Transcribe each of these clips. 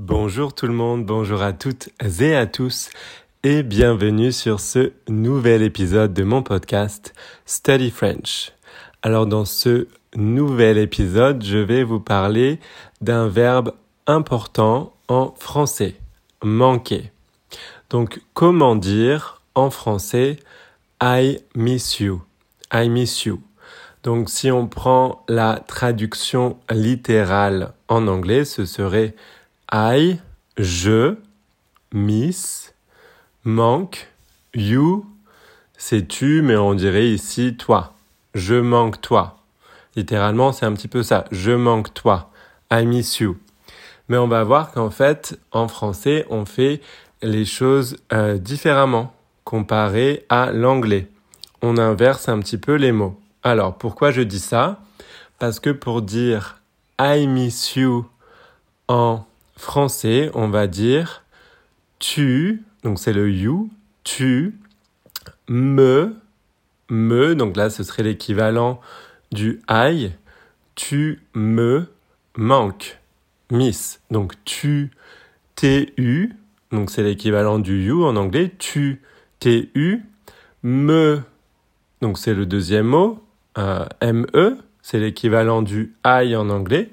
Bonjour tout le monde, bonjour à toutes et à tous et bienvenue sur ce nouvel épisode de mon podcast Study French. Alors dans ce nouvel épisode, je vais vous parler d'un verbe important en français, manquer. Donc comment dire en français I miss you, I miss you. Donc si on prend la traduction littérale en anglais, ce serait I, je, miss, manque, you, c'est tu, mais on dirait ici toi. Je manque toi. Littéralement, c'est un petit peu ça. Je manque toi. I miss you. Mais on va voir qu'en fait, en français, on fait les choses euh, différemment comparé à l'anglais. On inverse un petit peu les mots. Alors, pourquoi je dis ça? Parce que pour dire I miss you en français, on va dire tu, donc c'est le you, tu, me, me, donc là ce serait l'équivalent du I, tu me manques, miss. Donc tu, tu, donc c'est l'équivalent du you en anglais, tu, tu, me, donc c'est le deuxième mot, euh, me, c'est l'équivalent du I en anglais,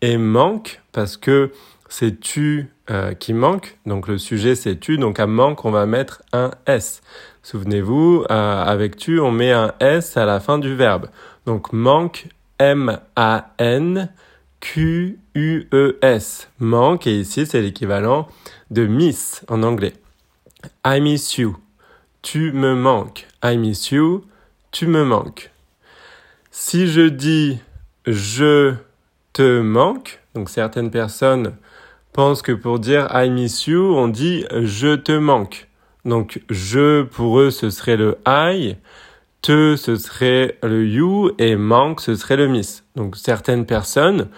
et manque parce que c'est tu euh, qui manque? Donc le sujet c'est tu. Donc à manque on va mettre un S. Souvenez-vous, euh, avec tu on met un S à la fin du verbe. Donc manque M-A-N Q-U-E-S. Manque et ici c'est l'équivalent de miss en anglais. I miss you. Tu me manques. I miss you. Tu me manques. Si je dis je te manque, donc certaines personnes pensent que pour dire I miss you, on dit je te manque. Donc je pour eux ce serait le I, te ce serait le you et manque ce serait le miss. Donc certaines personnes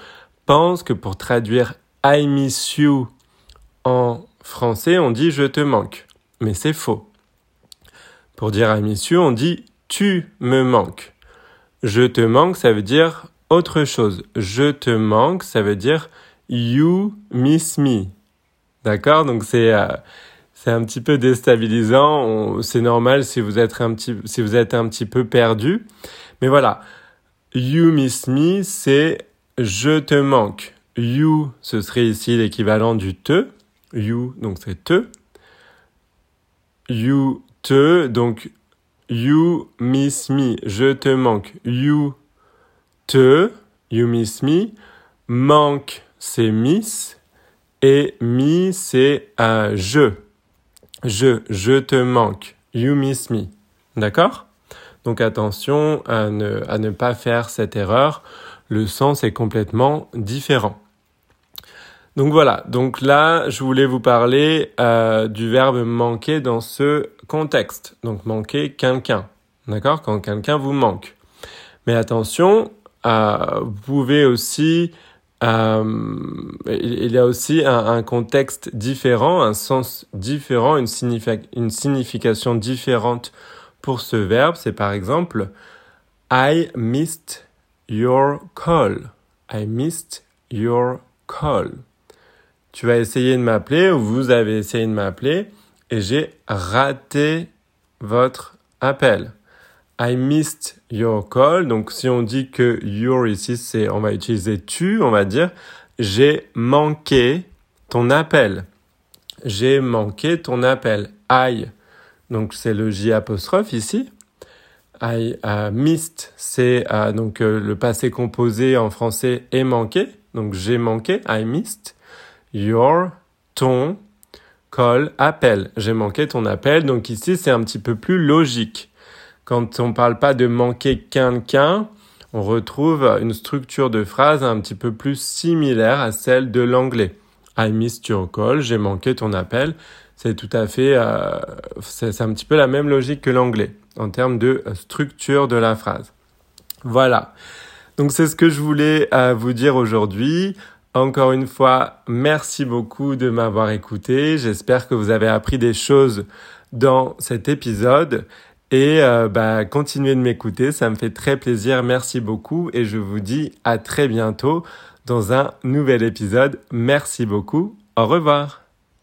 pensent que pour traduire I miss you en français, on dit je te manque. Mais c'est faux. Pour dire I miss you, on dit tu me manques. Je te manque, ça veut dire autre chose. Je te manque, ça veut dire You miss me. D'accord? Donc c'est euh, un petit peu déstabilisant. C'est normal si vous êtes un petit si vous êtes un petit peu perdu. Mais voilà. You miss me, c'est je te manque. You, ce serait ici l'équivalent du te. You, donc c'est te. You, te, donc you miss me, je te manque. You, te, you miss me, manque, c'est miss et me c'est euh, je. Je, je te manque. You miss me. D'accord? Donc attention à ne, à ne pas faire cette erreur. Le sens est complètement différent. Donc voilà, donc là, je voulais vous parler euh, du verbe manquer dans ce contexte. Donc manquer quelqu'un, d'accord? Quand quelqu'un vous manque. Mais attention, euh, vous pouvez aussi euh, il y a aussi un, contexte différent, un sens différent, une, une signification différente pour ce verbe. C'est par exemple I missed your call. I missed your call. Tu vas essayer de m'appeler ou vous avez essayé de m'appeler et j'ai raté votre appel. I missed your call. Donc, si on dit que your ici, on va utiliser tu, on va dire, j'ai manqué ton appel. J'ai manqué ton appel. I. Donc, c'est le J apostrophe ici. I uh, missed, c'est uh, donc euh, le passé composé en français est manqué. Donc, j'ai manqué. I missed your, ton, call, appel. J'ai manqué ton appel. Donc, ici, c'est un petit peu plus logique. Quand on ne parle pas de manquer quelqu'un, on retrouve une structure de phrase un petit peu plus similaire à celle de l'anglais. I missed your call, j'ai manqué ton appel. C'est tout à fait, euh, c'est un petit peu la même logique que l'anglais en termes de structure de la phrase. Voilà. Donc c'est ce que je voulais euh, vous dire aujourd'hui. Encore une fois, merci beaucoup de m'avoir écouté. J'espère que vous avez appris des choses dans cet épisode et euh, bah, continuez de m'écouter, ça me fait très plaisir. Merci beaucoup et je vous dis à très bientôt dans un nouvel épisode. Merci beaucoup. Au revoir.